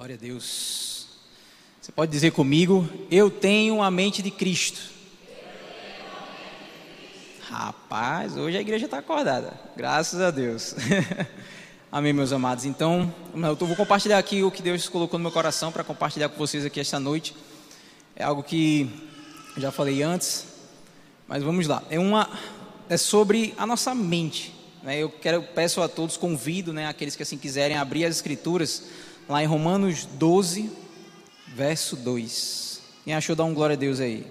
Glória a Deus. Você pode dizer comigo, eu tenho a mente de Cristo. Rapaz, hoje a igreja está acordada, graças a Deus. Amém, meus amados. Então, eu vou compartilhar aqui o que Deus colocou no meu coração para compartilhar com vocês aqui esta noite. É algo que já falei antes, mas vamos lá. É uma, é sobre a nossa mente. Né? Eu quero, peço a todos, convido, né, aqueles que assim quiserem abrir as escrituras lá em Romanos 12, verso 2. Quem achou dar um glória a Deus aí?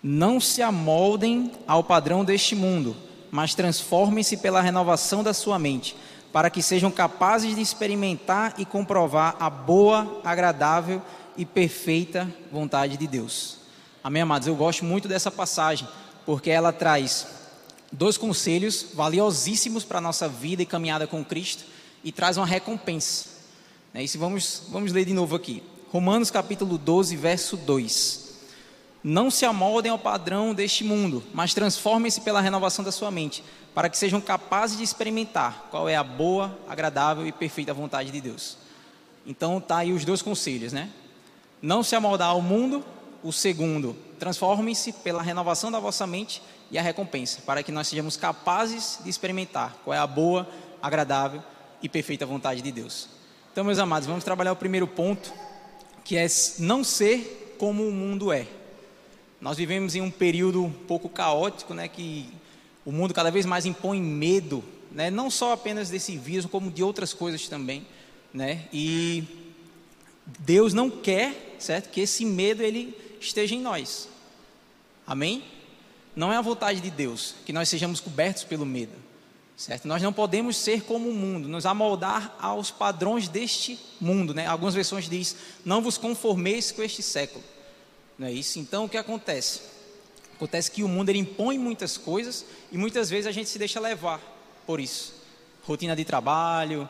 Não se amoldem ao padrão deste mundo, mas transformem-se pela renovação da sua mente, para que sejam capazes de experimentar e comprovar a boa, agradável e perfeita vontade de Deus. Amém, amados? Eu gosto muito dessa passagem, porque ela traz dois conselhos valiosíssimos para a nossa vida e caminhada com Cristo e traz uma recompensa. É isso vamos, vamos ler de novo aqui. Romanos capítulo 12, verso 2. Não se amoldem ao padrão deste mundo, mas transformem-se pela renovação da sua mente, para que sejam capazes de experimentar qual é a boa, agradável e perfeita vontade de Deus. Então tá aí os dois conselhos, né? Não se amoldar ao mundo, o segundo, transformem-se pela renovação da vossa mente e a recompensa, para que nós sejamos capazes de experimentar qual é a boa, agradável e perfeita vontade de Deus. Então, meus amados, vamos trabalhar o primeiro ponto, que é não ser como o mundo é. Nós vivemos em um período um pouco caótico, né, que o mundo cada vez mais impõe medo, né, não só apenas desse vírus, como de outras coisas também, né? E Deus não quer, certo, que esse medo ele esteja em nós. Amém? Não é a vontade de Deus que nós sejamos cobertos pelo medo, certo? Nós não podemos ser como o mundo, nos amoldar aos padrões deste mundo, né? Algumas versões diz: "Não vos conformeis com este século". Não é isso? Então o que acontece? Acontece que o mundo ele impõe muitas coisas e muitas vezes a gente se deixa levar por isso. Rotina de trabalho,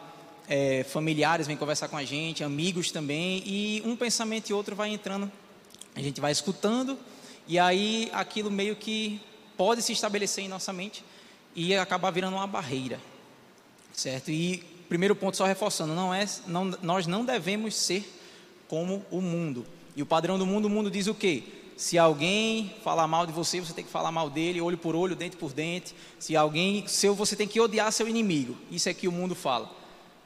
é, familiares vêm conversar com a gente, amigos também, e um pensamento e outro vai entrando, a gente vai escutando, e aí aquilo meio que pode se estabelecer em nossa mente e acabar virando uma barreira, certo? E primeiro ponto só reforçando, não é, não, nós não devemos ser como o mundo. E o padrão do mundo, o mundo diz o quê? Se alguém falar mal de você, você tem que falar mal dele, olho por olho, dente por dente. Se alguém, seu, você tem que odiar seu inimigo. Isso é que o mundo fala.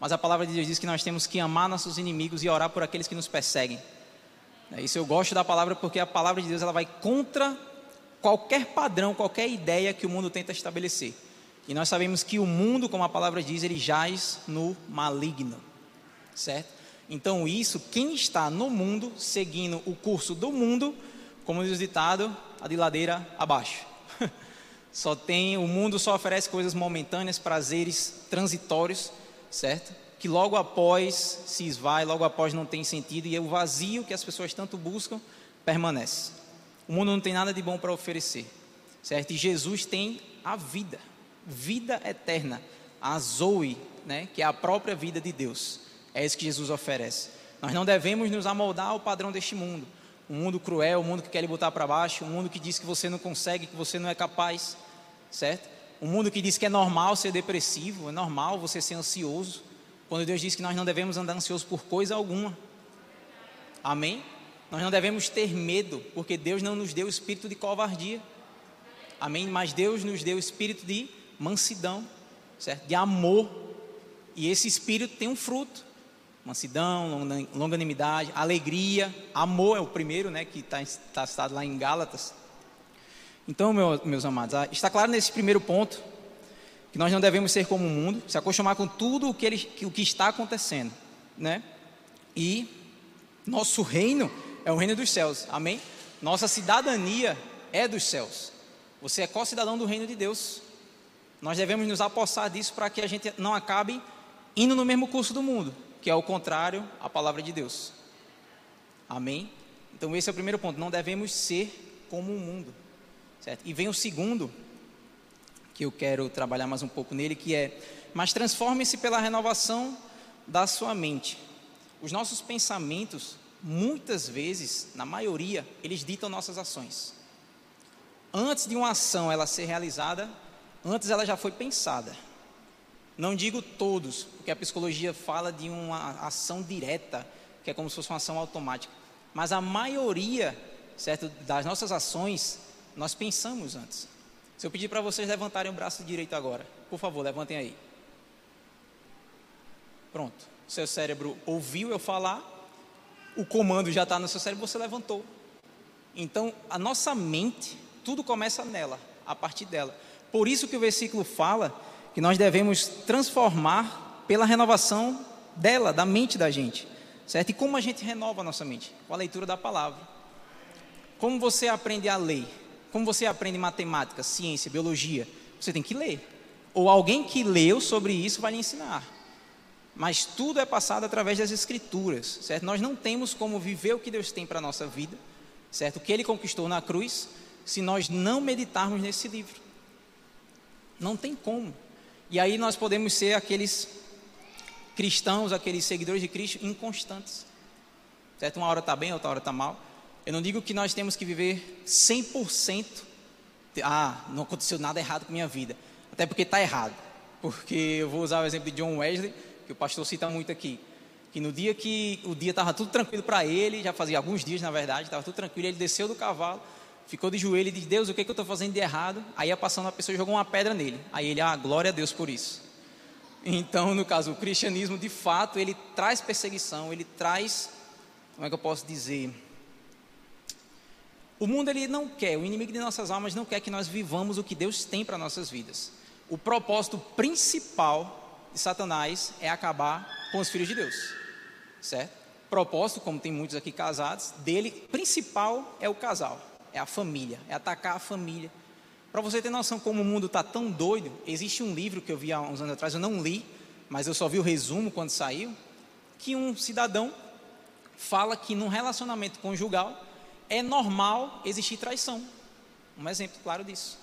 Mas a palavra de Deus diz que nós temos que amar nossos inimigos e orar por aqueles que nos perseguem. É isso eu gosto da palavra porque a palavra de Deus ela vai contra qualquer padrão, qualquer ideia que o mundo tenta estabelecer. E nós sabemos que o mundo, como a palavra diz, ele jaz no maligno. Certo? Então, isso, quem está no mundo, seguindo o curso do mundo, como diz o ditado, a de ladeira abaixo. Só tem, o mundo só oferece coisas momentâneas, prazeres transitórios, certo? Que logo após se esvai, logo após não tem sentido e é o vazio que as pessoas tanto buscam permanece. O mundo não tem nada de bom para oferecer, certo? E Jesus tem a vida, vida eterna, a Zoe, né? Que é a própria vida de Deus. É isso que Jesus oferece. Nós não devemos nos amoldar ao padrão deste mundo. Um mundo cruel, um mundo que quer lhe botar para baixo, um mundo que diz que você não consegue, que você não é capaz, certo? Um mundo que diz que é normal ser depressivo, é normal você ser ansioso. Quando Deus diz que nós não devemos andar ansioso por coisa alguma. Amém? Nós não devemos ter medo, porque Deus não nos deu o espírito de covardia. Amém? Mas Deus nos deu o espírito de mansidão, certo? De amor. E esse espírito tem um fruto mansidão, longanimidade, alegria, amor é o primeiro, né, que está tá citado lá em Gálatas. Então, meu, meus amados, ah, está claro nesse primeiro ponto que nós não devemos ser como o mundo, se acostumar com tudo o que, ele, o que está acontecendo, né? E nosso reino é o reino dos céus, amém? Nossa cidadania é dos céus. Você é co-cidadão do reino de Deus. Nós devemos nos apossar disso para que a gente não acabe indo no mesmo curso do mundo que é o contrário à palavra de Deus. Amém? Então esse é o primeiro ponto, não devemos ser como o mundo. Certo? E vem o segundo, que eu quero trabalhar mais um pouco nele, que é: mas transforme-se pela renovação da sua mente. Os nossos pensamentos, muitas vezes, na maioria, eles ditam nossas ações. Antes de uma ação ela ser realizada, antes ela já foi pensada. Não digo todos, porque a psicologia fala de uma ação direta, que é como se fosse uma ação automática. Mas a maioria, certo, das nossas ações, nós pensamos antes. Se eu pedir para vocês levantarem o braço direito agora, por favor, levantem aí. Pronto. Seu cérebro ouviu eu falar, o comando já está no seu cérebro, você levantou. Então, a nossa mente, tudo começa nela, a partir dela. Por isso que o versículo fala que nós devemos transformar pela renovação dela, da mente da gente. Certo? E como a gente renova a nossa mente? Com a leitura da palavra. Como você aprende a ler? Como você aprende matemática, ciência, biologia? Você tem que ler. Ou alguém que leu sobre isso vai lhe ensinar. Mas tudo é passado através das escrituras, certo? Nós não temos como viver o que Deus tem para a nossa vida, certo? O que Ele conquistou na cruz, se nós não meditarmos nesse livro. Não tem como. E aí nós podemos ser aqueles cristãos, aqueles seguidores de Cristo inconstantes. Certo? Uma hora está bem, outra hora está mal. Eu não digo que nós temos que viver 100%. Ah, não aconteceu nada errado com minha vida. Até porque está errado. Porque eu vou usar o exemplo de John Wesley, que o pastor cita muito aqui. Que no dia que o dia estava tudo tranquilo para ele, já fazia alguns dias na verdade, estava tudo tranquilo, ele desceu do cavalo, ficou de joelho e disse: Deus, o que, é que eu estou fazendo de errado? Aí ia passando uma pessoa e jogou uma pedra nele. Aí ele, ah, glória a Deus por isso. Então, no caso, o cristianismo, de fato, ele traz perseguição, ele traz, como é que eu posso dizer? O mundo ele não quer, o inimigo de nossas almas não quer que nós vivamos o que Deus tem para nossas vidas. O propósito principal de Satanás é acabar com os filhos de Deus, certo? Propósito, como tem muitos aqui casados, dele principal é o casal, é a família, é atacar a família para você ter noção como o mundo está tão doido, existe um livro que eu vi há uns anos atrás, eu não li, mas eu só vi o resumo quando saiu, que um cidadão fala que num relacionamento conjugal é normal existir traição. Um exemplo claro disso.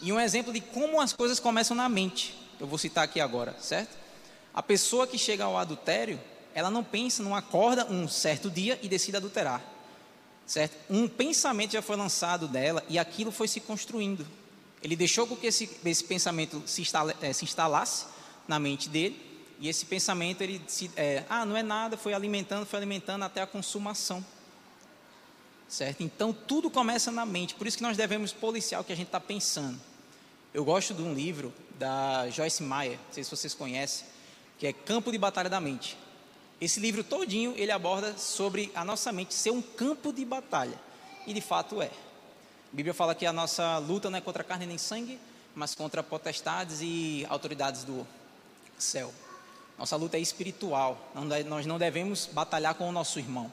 E um exemplo de como as coisas começam na mente. Eu vou citar aqui agora, certo? A pessoa que chega ao adultério, ela não pensa, não acorda um certo dia e decide adulterar. Certo? Um pensamento já foi lançado dela e aquilo foi se construindo. Ele deixou com que esse, esse pensamento se, é, se, instalasse na mente dele, e esse pensamento, ele se, é, ah, não é nada, foi alimentando, foi alimentando até a consumação. Certo? Então, tudo começa na mente, por isso que nós devemos policiar o que a gente está pensando. Eu gosto de um livro da Joyce Meyer, não sei se vocês conhecem, que é Campo de Batalha da Mente. Esse livro todinho, ele aborda sobre a nossa mente ser um campo de batalha, e de fato é. A Bíblia fala que a nossa luta não é contra carne nem sangue, mas contra potestades e autoridades do céu. Nossa luta é espiritual. Nós não devemos batalhar com o nosso irmão.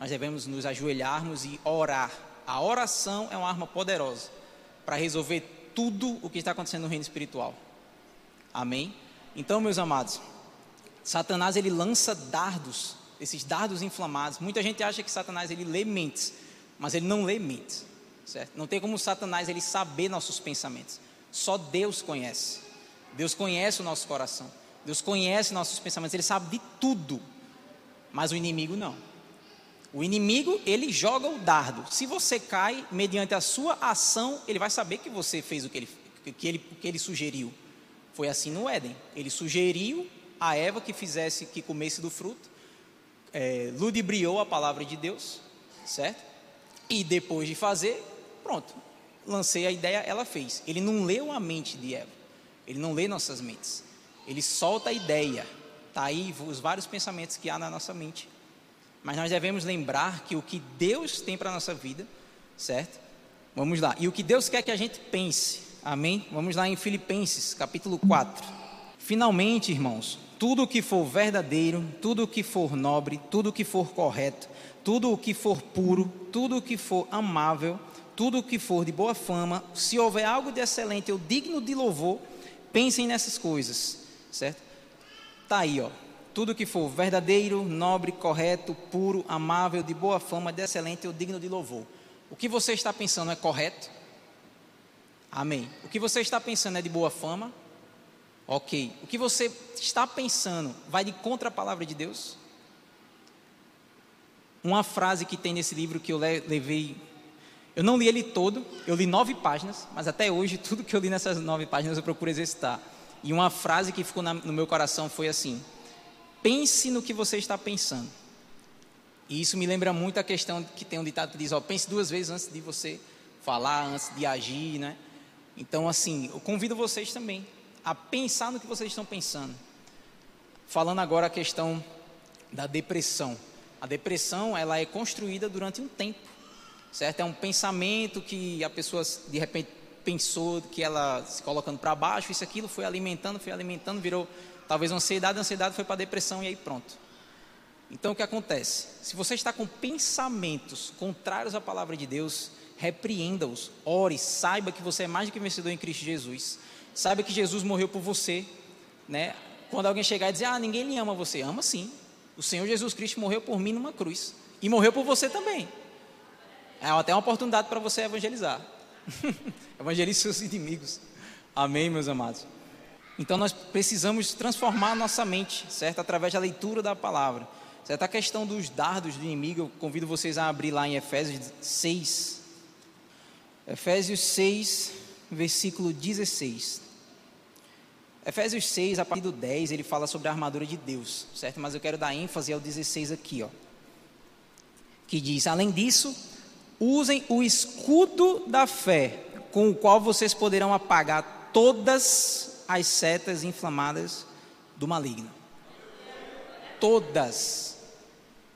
Nós devemos nos ajoelharmos e orar. A oração é uma arma poderosa para resolver tudo o que está acontecendo no reino espiritual. Amém? Então, meus amados, Satanás ele lança dardos, esses dardos inflamados. Muita gente acha que Satanás ele lê mentes, mas ele não lê mentes. Certo? Não tem como Satanás ele saber nossos pensamentos. Só Deus conhece. Deus conhece o nosso coração. Deus conhece nossos pensamentos. Ele sabe de tudo. Mas o inimigo não. O inimigo, ele joga o dardo. Se você cai, mediante a sua ação, ele vai saber que você fez o que ele, que ele, que ele sugeriu. Foi assim no Éden. Ele sugeriu a Eva que fizesse, que comesse do fruto, é, ludibriou a palavra de Deus, certo? E depois de fazer, Pronto, lancei a ideia, ela fez. Ele não leu a mente de Eva, ele não lê nossas mentes, ele solta a ideia. Está aí os vários pensamentos que há na nossa mente. Mas nós devemos lembrar que o que Deus tem para a nossa vida, certo? Vamos lá. E o que Deus quer que a gente pense. Amém? Vamos lá em Filipenses, capítulo 4. Finalmente, irmãos, tudo o que for verdadeiro, tudo o que for nobre, tudo o que for correto, tudo o que for puro, tudo o que for amável, tudo o que for de boa fama, se houver algo de excelente ou digno de louvor, pensem nessas coisas, certo? Tá aí, ó. Tudo que for verdadeiro, nobre, correto, puro, amável, de boa fama, de excelente ou digno de louvor. O que você está pensando é correto? Amém. O que você está pensando é de boa fama? Ok. O que você está pensando vai de contra a palavra de Deus? Uma frase que tem nesse livro que eu levei eu não li ele todo, eu li nove páginas, mas até hoje tudo que eu li nessas nove páginas eu procuro exercitar. E uma frase que ficou na, no meu coração foi assim: pense no que você está pensando. E isso me lembra muito a questão que tem um ditado que diz: ó, pense duas vezes antes de você falar, antes de agir, né? Então, assim, eu convido vocês também a pensar no que vocês estão pensando. Falando agora a questão da depressão. A depressão, ela é construída durante um tempo, certo? É um pensamento que a pessoa, de repente, pensou que ela se colocando para baixo, isso aquilo foi alimentando, foi alimentando, virou talvez ansiedade, ansiedade foi para depressão e aí pronto. Então o que acontece? Se você está com pensamentos contrários à palavra de Deus, repreenda-os, ore, saiba que você é mais do que vencedor em Cristo Jesus. Saiba que Jesus morreu por você, né? Quando alguém chegar e dizer: "Ah, ninguém lhe ama você", ama sim. O Senhor Jesus Cristo morreu por mim numa cruz e morreu por você também. É até uma oportunidade para você evangelizar. Evangelize seus inimigos. Amém, meus amados. Então nós precisamos transformar nossa mente, certo? Através da leitura da palavra. Certo? A questão dos dardos do inimigo, eu convido vocês a abrir lá em Efésios 6. Efésios 6, versículo 16. Efésios 6, a partir do 10, ele fala sobre a armadura de Deus, certo? Mas eu quero dar ênfase ao 16 aqui, ó. Que diz: Além disso, usem o escudo da fé, com o qual vocês poderão apagar todas as setas inflamadas do maligno. Todas.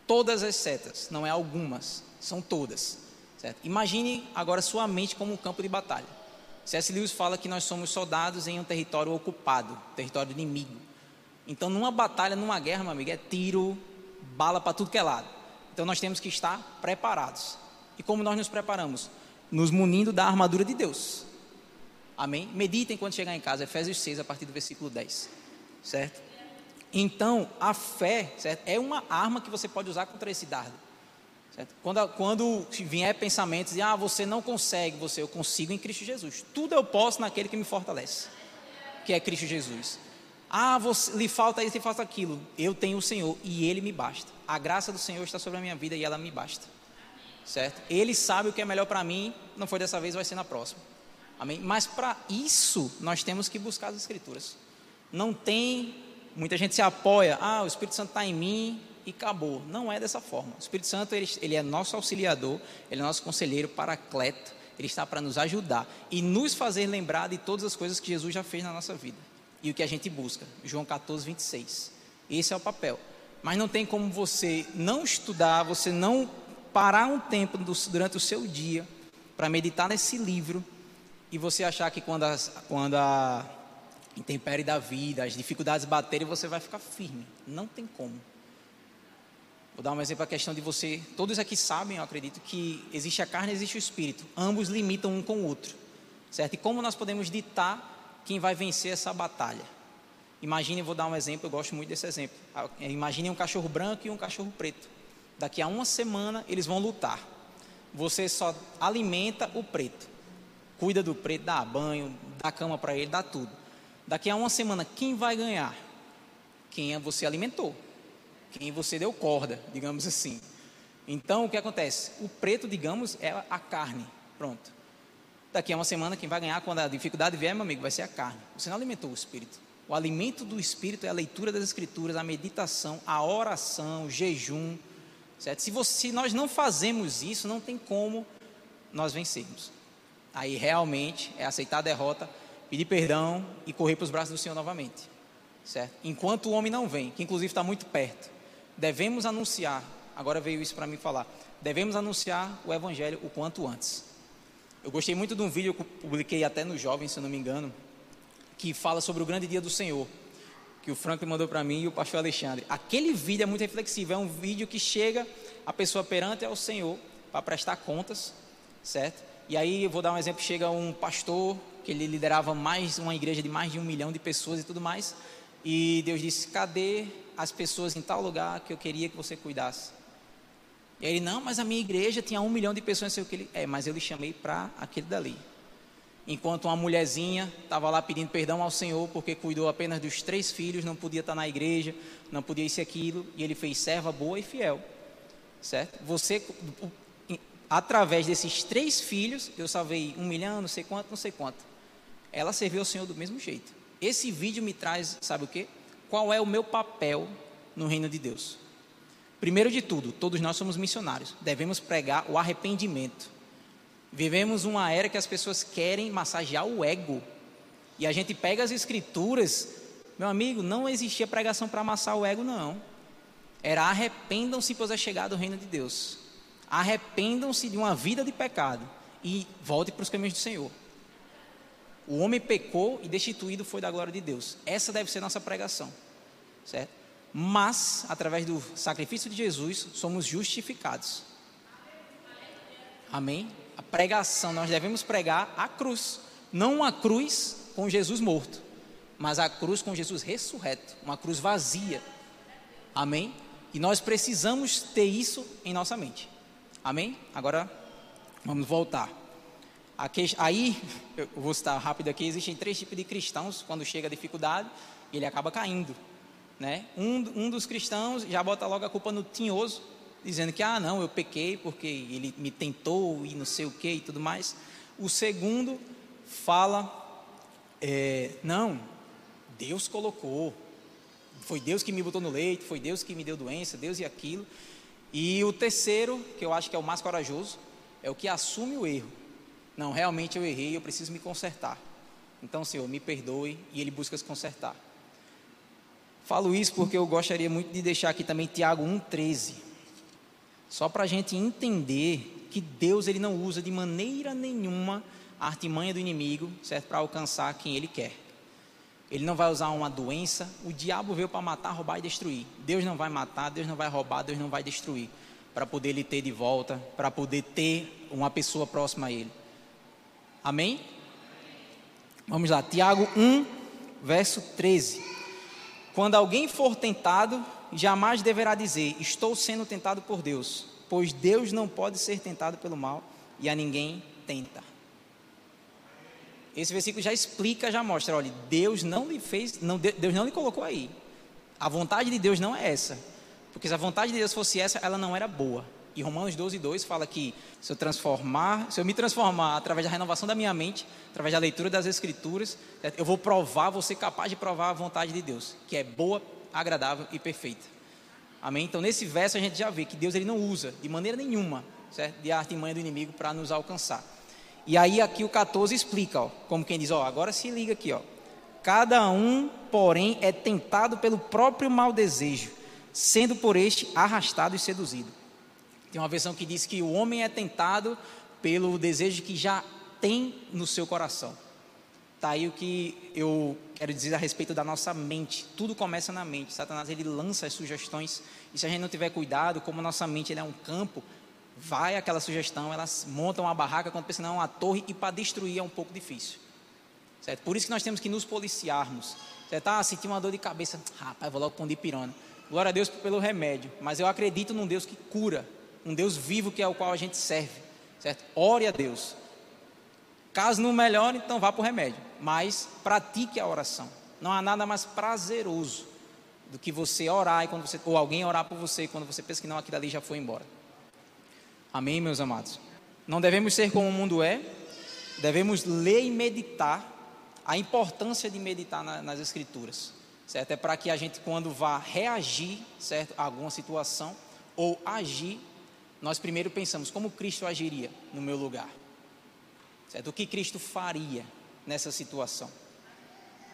Todas as setas, não é algumas, são todas. Certo? Imagine agora sua mente como um campo de batalha. C.S. Lewis fala que nós somos soldados em um território ocupado, território inimigo. Então, numa batalha, numa guerra, meu amigo, é tiro, bala para tudo que é lado. Então, nós temos que estar preparados. E como nós nos preparamos? Nos munindo da armadura de Deus. Amém? Meditem quando chegar em casa, Efésios 6, a partir do versículo 10. Certo? Então, a fé certo? é uma arma que você pode usar contra esse dardo. Certo? Quando, quando vier pensamentos de, ah, você não consegue, você, eu consigo em Cristo Jesus. Tudo eu posso naquele que me fortalece, que é Cristo Jesus. Ah, você, lhe falta isso, lhe falta aquilo. Eu tenho o Senhor e Ele me basta. A graça do Senhor está sobre a minha vida e ela me basta. Certo? Ele sabe o que é melhor para mim, não foi dessa vez, vai ser na próxima. Amém? Mas para isso, nós temos que buscar as Escrituras. Não tem, muita gente se apoia, ah, o Espírito Santo está em mim, e acabou. Não é dessa forma. O Espírito Santo ele, ele é nosso auxiliador, ele é nosso conselheiro, paracleto, ele está para nos ajudar e nos fazer lembrar de todas as coisas que Jesus já fez na nossa vida e o que a gente busca. João 14, 26. Esse é o papel. Mas não tem como você não estudar, você não parar um tempo durante o seu dia para meditar nesse livro e você achar que quando, as, quando a intempérie da vida, as dificuldades baterem, você vai ficar firme. Não tem como. Vou dar um exemplo a questão de você. Todos aqui sabem, eu acredito, que existe a carne e existe o espírito. Ambos limitam um com o outro. Certo? E como nós podemos ditar quem vai vencer essa batalha? Imagine, vou dar um exemplo, eu gosto muito desse exemplo. Ah, imagine um cachorro branco e um cachorro preto. Daqui a uma semana eles vão lutar. Você só alimenta o preto. Cuida do preto, dá banho, dá cama para ele, dá tudo. Daqui a uma semana, quem vai ganhar? Quem você alimentou quem você deu corda, digamos assim. Então, o que acontece? O preto, digamos, é a carne. Pronto. Daqui a uma semana, quem vai ganhar quando a dificuldade vier, meu amigo, vai ser a carne. Você não alimentou o espírito. O alimento do espírito é a leitura das escrituras, a meditação, a oração, o jejum. Certo? Se, você, se nós não fazemos isso, não tem como nós vencermos. Aí realmente é aceitar a derrota, pedir perdão e correr para os braços do Senhor novamente. Certo? Enquanto o homem não vem, que inclusive está muito perto, devemos anunciar, agora veio isso para mim falar, devemos anunciar o Evangelho o quanto antes. Eu gostei muito de um vídeo que eu publiquei até no Jovem, se eu não me engano, que fala sobre o grande dia do Senhor, que o Franklin mandou para mim e o pastor Alexandre. Aquele vídeo é muito reflexivo, é um vídeo que chega a pessoa perante ao Senhor para prestar contas, certo? E aí eu vou dar um exemplo, chega um pastor que ele liderava mais uma igreja de mais de um milhão de pessoas e tudo mais, e Deus disse: cadê as pessoas em tal lugar que eu queria que você cuidasse. E ele, não, mas a minha igreja tinha um milhão de pessoas, não sei o que ele. É, mas eu lhe chamei para aquele dali. Enquanto uma mulherzinha estava lá pedindo perdão ao Senhor porque cuidou apenas dos três filhos, não podia estar na igreja, não podia isso e aquilo, e ele fez serva boa e fiel. Certo? Você, através desses três filhos, eu salvei um milhão, não sei quanto, não sei quanto. Ela serviu ao Senhor do mesmo jeito. Esse vídeo me traz, sabe o que? qual é o meu papel no reino de Deus. Primeiro de tudo, todos nós somos missionários. Devemos pregar o arrependimento. Vivemos uma era que as pessoas querem massagear o ego. E a gente pega as escrituras, meu amigo, não existia pregação para amassar o ego, não. Era arrependam-se, pois é chegado o reino de Deus. Arrependam-se de uma vida de pecado e volte para os caminhos do Senhor. O homem pecou e destituído foi da glória de Deus. Essa deve ser nossa pregação, certo? mas através do sacrifício de Jesus somos justificados. Amém? A pregação, nós devemos pregar a cruz, não a cruz com Jesus morto, mas a cruz com Jesus ressurreto, uma cruz vazia. Amém? E nós precisamos ter isso em nossa mente. Amém? Agora vamos voltar. Aí, eu vou citar rápido aqui, existem três tipos de cristãos, quando chega a dificuldade, ele acaba caindo. Né? Um, um dos cristãos já bota logo a culpa no tinhoso, dizendo que, ah, não, eu pequei porque ele me tentou e não sei o que e tudo mais. O segundo fala, é, não, Deus colocou, foi Deus que me botou no leito, foi Deus que me deu doença, Deus e aquilo. E o terceiro, que eu acho que é o mais corajoso, é o que assume o erro. Não, realmente eu errei, eu preciso me consertar. Então, Senhor, me perdoe, e ele busca se consertar. Falo isso porque eu gostaria muito de deixar aqui também Tiago 1,13. Só para a gente entender que Deus ele não usa de maneira nenhuma a artimanha do inimigo, certo? Para alcançar quem ele quer. Ele não vai usar uma doença. O diabo veio para matar, roubar e destruir. Deus não vai matar, Deus não vai roubar, Deus não vai destruir. Para poder ele ter de volta, para poder ter uma pessoa próxima a ele. Amém? Vamos lá, Tiago 1, verso 13. Quando alguém for tentado, jamais deverá dizer: Estou sendo tentado por Deus, pois Deus não pode ser tentado pelo mal e a ninguém tenta. Esse versículo já explica, já mostra: olha, Deus não lhe fez, não, Deus não lhe colocou aí. A vontade de Deus não é essa, porque se a vontade de Deus fosse essa, ela não era boa. E Romanos 12, 2 fala que se eu transformar, se eu me transformar através da renovação da minha mente, através da leitura das Escrituras, eu vou provar, vou ser capaz de provar a vontade de Deus, que é boa, agradável e perfeita. Amém? Então, nesse verso a gente já vê que Deus ele não usa de maneira nenhuma certo? de artimanha do inimigo para nos alcançar. E aí aqui o 14 explica, ó, como quem diz, ó, agora se liga aqui, ó. Cada um, porém, é tentado pelo próprio mau desejo, sendo por este arrastado e seduzido. Tem uma versão que diz que o homem é tentado pelo desejo que já tem no seu coração. Tá aí o que eu quero dizer a respeito da nossa mente. Tudo começa na mente. Satanás ele lança as sugestões e se a gente não tiver cuidado, como nossa mente é um campo, vai aquela sugestão, elas montam uma barraca quando pensa não uma torre e para destruir é um pouco difícil. Certo? Por isso que nós temos que nos policiarmos. Certo? Ah, senti uma dor de cabeça, rapaz, vou logo pôr de pirona. Glória a Deus pelo remédio, mas eu acredito num Deus que cura um Deus vivo que é o qual a gente serve, certo? Ore a Deus. Caso não melhore, então vá para o remédio, mas pratique a oração. Não há nada mais prazeroso do que você orar e quando você ou alguém orar por você quando você pensa que não aquilo ali já foi embora. Amém, meus amados. Não devemos ser como o mundo é. Devemos ler e meditar a importância de meditar na, nas escrituras, certo? É para que a gente quando vá reagir, certo, a alguma situação ou agir nós primeiro pensamos como Cristo agiria no meu lugar. Certo? O que Cristo faria nessa situação.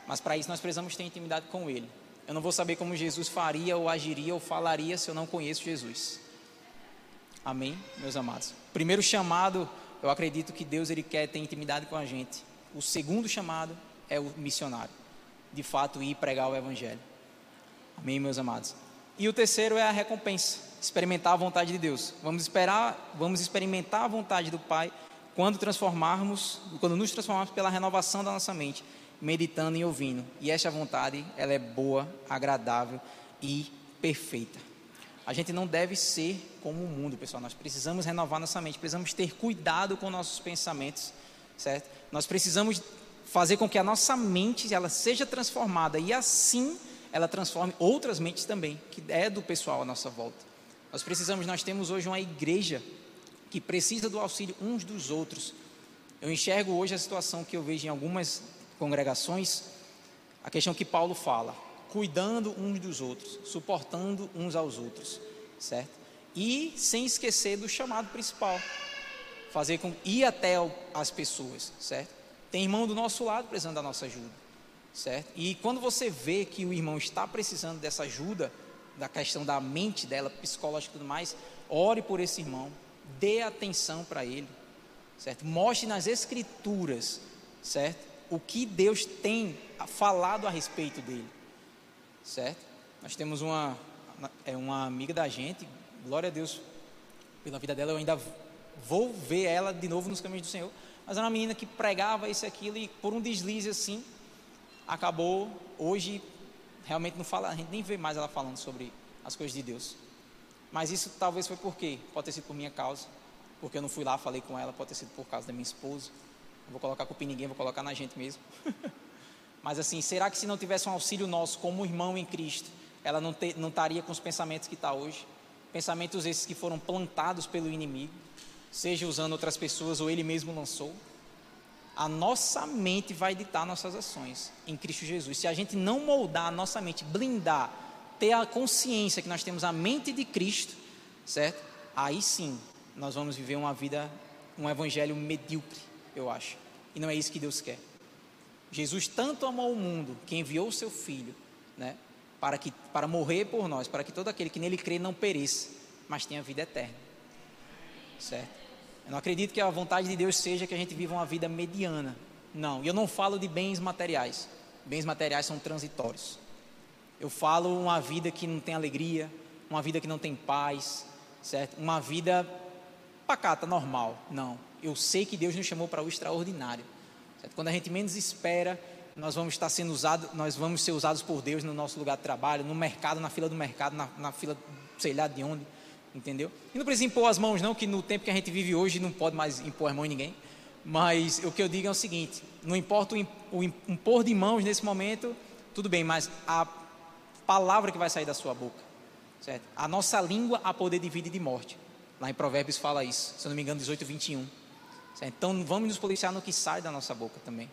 Mas para isso nós precisamos ter intimidade com Ele. Eu não vou saber como Jesus faria ou agiria ou falaria se eu não conheço Jesus. Amém, meus amados. Primeiro chamado, eu acredito que Deus ele quer ter intimidade com a gente. O segundo chamado é o missionário. De fato, ir pregar o evangelho. Amém, meus amados. E o terceiro é a recompensa experimentar a vontade de Deus. Vamos esperar, vamos experimentar a vontade do Pai quando transformarmos, quando nos transformarmos pela renovação da nossa mente, meditando e ouvindo. E esta vontade, ela é boa, agradável e perfeita. A gente não deve ser como o mundo, pessoal. Nós precisamos renovar nossa mente, precisamos ter cuidado com nossos pensamentos, certo? Nós precisamos fazer com que a nossa mente ela seja transformada e assim ela transforme outras mentes também, que é do pessoal à nossa volta. Nós precisamos, nós temos hoje uma igreja que precisa do auxílio uns dos outros. Eu enxergo hoje a situação que eu vejo em algumas congregações, a questão que Paulo fala, cuidando uns dos outros, suportando uns aos outros. certo? E sem esquecer do chamado principal, fazer com ir até as pessoas, certo? Tem irmão do nosso lado precisando da nossa ajuda, certo? E quando você vê que o irmão está precisando dessa ajuda, da questão da mente dela, psicológica e tudo mais, ore por esse irmão, dê atenção para ele, certo? Mostre nas escrituras, certo? O que Deus tem falado a respeito dele, certo? Nós temos uma é uma amiga da gente, glória a Deus pela vida dela, eu ainda vou ver ela de novo nos caminhos do Senhor. Mas era uma menina que pregava isso e aquilo e por um deslize assim, acabou hoje realmente não fala, a gente nem vê mais ela falando sobre as coisas de Deus. Mas isso talvez foi por quê? Pode ter sido por minha causa, porque eu não fui lá, falei com ela, pode ter sido por causa da minha esposa. Não vou colocar culpa em ninguém, vou colocar na gente mesmo. Mas assim, será que se não tivesse um auxílio nosso como irmão em Cristo, ela não, ter, não estaria com os pensamentos que está hoje? Pensamentos esses que foram plantados pelo inimigo, seja usando outras pessoas ou ele mesmo lançou. A nossa mente vai ditar nossas ações em Cristo Jesus. Se a gente não moldar a nossa mente, blindar, ter a consciência que nós temos a mente de Cristo, certo? Aí sim, nós vamos viver uma vida, um evangelho medíocre, eu acho. E não é isso que Deus quer. Jesus tanto amou o mundo que enviou o seu filho, né? Para que para morrer por nós, para que todo aquele que nele crê não pereça, mas tenha vida eterna. Certo? Eu não acredito que a vontade de Deus seja que a gente viva uma vida mediana. Não, e eu não falo de bens materiais. Bens materiais são transitórios. Eu falo uma vida que não tem alegria, uma vida que não tem paz, certo? Uma vida pacata, normal. Não. Eu sei que Deus nos chamou para o extraordinário. Certo? Quando a gente menos espera, nós vamos estar sendo usados, nós vamos ser usados por Deus no nosso lugar de trabalho, no mercado, na fila do mercado, na, na fila, sei lá de onde entendeu? E não precisa impor as mãos, não, que no tempo que a gente vive hoje não pode mais impor as mãos em ninguém. Mas o que eu digo é o seguinte: não importa o impor de mãos nesse momento, tudo bem, mas a palavra que vai sair da sua boca, certo? A nossa língua a poder de vida e de morte. Lá em Provérbios fala isso, se eu não me engano, 18, 21. Certo? Então vamos nos policiar no que sai da nossa boca também.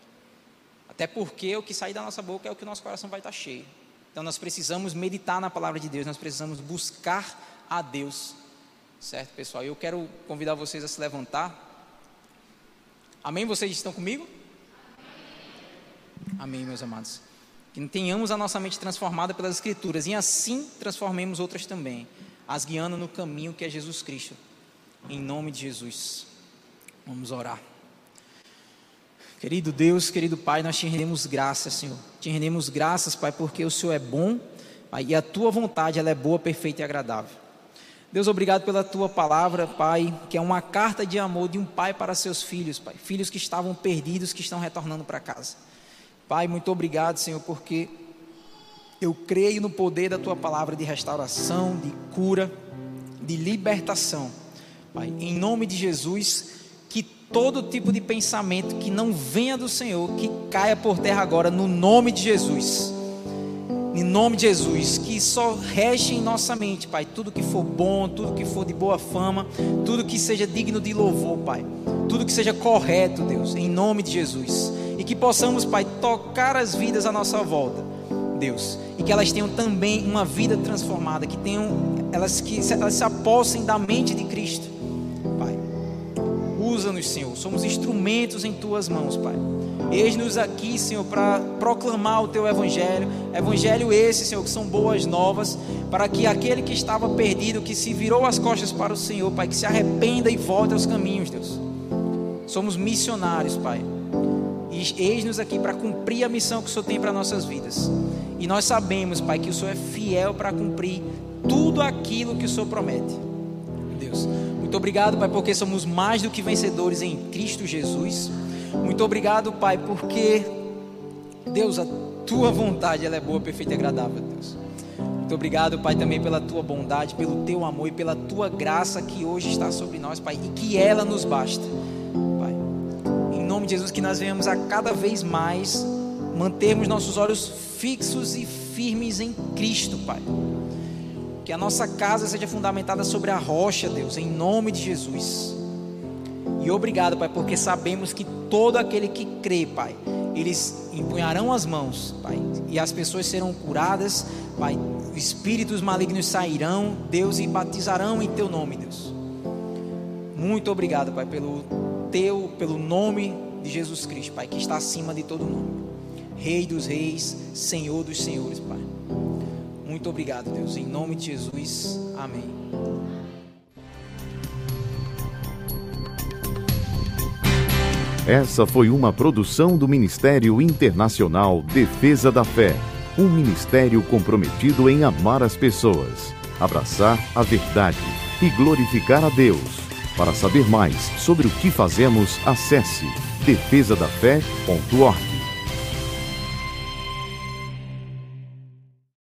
Até porque o que sai da nossa boca é o que o nosso coração vai estar cheio. Então nós precisamos meditar na palavra de Deus, nós precisamos buscar a Deus. Certo, pessoal? Eu quero convidar vocês a se levantar. Amém? Vocês estão comigo? Amém, meus amados. Que tenhamos a nossa mente transformada pelas Escrituras e assim transformemos outras também, as guiando no caminho que é Jesus Cristo. Em nome de Jesus. Vamos orar. Querido Deus, querido Pai, nós te rendemos graças, Senhor. Te rendemos graças, Pai, porque o Senhor é bom Pai, e a tua vontade ela é boa, perfeita e agradável. Deus, obrigado pela tua palavra, Pai, que é uma carta de amor de um pai para seus filhos, Pai. Filhos que estavam perdidos, que estão retornando para casa. Pai, muito obrigado, Senhor, porque eu creio no poder da tua palavra de restauração, de cura, de libertação. Pai, em nome de Jesus, que todo tipo de pensamento que não venha do Senhor, que caia por terra agora, no nome de Jesus. Em nome de Jesus, que só rege em nossa mente, Pai, tudo que for bom, tudo que for de boa fama, tudo que seja digno de louvor, Pai, tudo que seja correto, Deus, em nome de Jesus, que possamos, Pai, tocar as vidas à nossa volta, Deus, e que elas tenham também uma vida transformada, que tenham, elas que elas se apossem da mente de Cristo, Pai, usa-nos, Senhor, somos instrumentos em Tuas mãos, Pai Eis-nos aqui, Senhor, para proclamar o teu evangelho. Evangelho esse, Senhor, que são boas novas, para que aquele que estava perdido, que se virou as costas para o Senhor, Pai, que se arrependa e volte aos caminhos, Deus. Somos missionários, Pai. E eis-nos aqui para cumprir a missão que o Senhor tem para nossas vidas. E nós sabemos, Pai, que o Senhor é fiel para cumprir tudo aquilo que o Senhor promete. Deus, muito obrigado, Pai, porque somos mais do que vencedores em Cristo Jesus. Muito obrigado, Pai, porque Deus, a tua vontade ela é boa, perfeita e agradável, Deus. Muito obrigado, Pai, também pela tua bondade, pelo teu amor e pela tua graça que hoje está sobre nós, Pai, e que ela nos basta, nome de Jesus, que nós venhamos a cada vez mais mantermos nossos olhos fixos e firmes em Cristo, Pai. Que a nossa casa seja fundamentada sobre a rocha, Deus, em nome de Jesus. E obrigado, Pai, porque sabemos que todo aquele que crê, Pai, eles empunharão as mãos, Pai, e as pessoas serão curadas, Pai, espíritos malignos sairão, Deus, e batizarão em teu nome, Deus. Muito obrigado, Pai, pelo teu, pelo nome de Jesus Cristo, Pai, que está acima de todo nome. Rei dos reis, Senhor dos senhores, Pai. Muito obrigado, Deus. Em nome de Jesus. Amém. Essa foi uma produção do Ministério Internacional Defesa da Fé, um ministério comprometido em amar as pessoas, abraçar a verdade e glorificar a Deus. Para saber mais sobre o que fazemos, acesse defesadafé.org.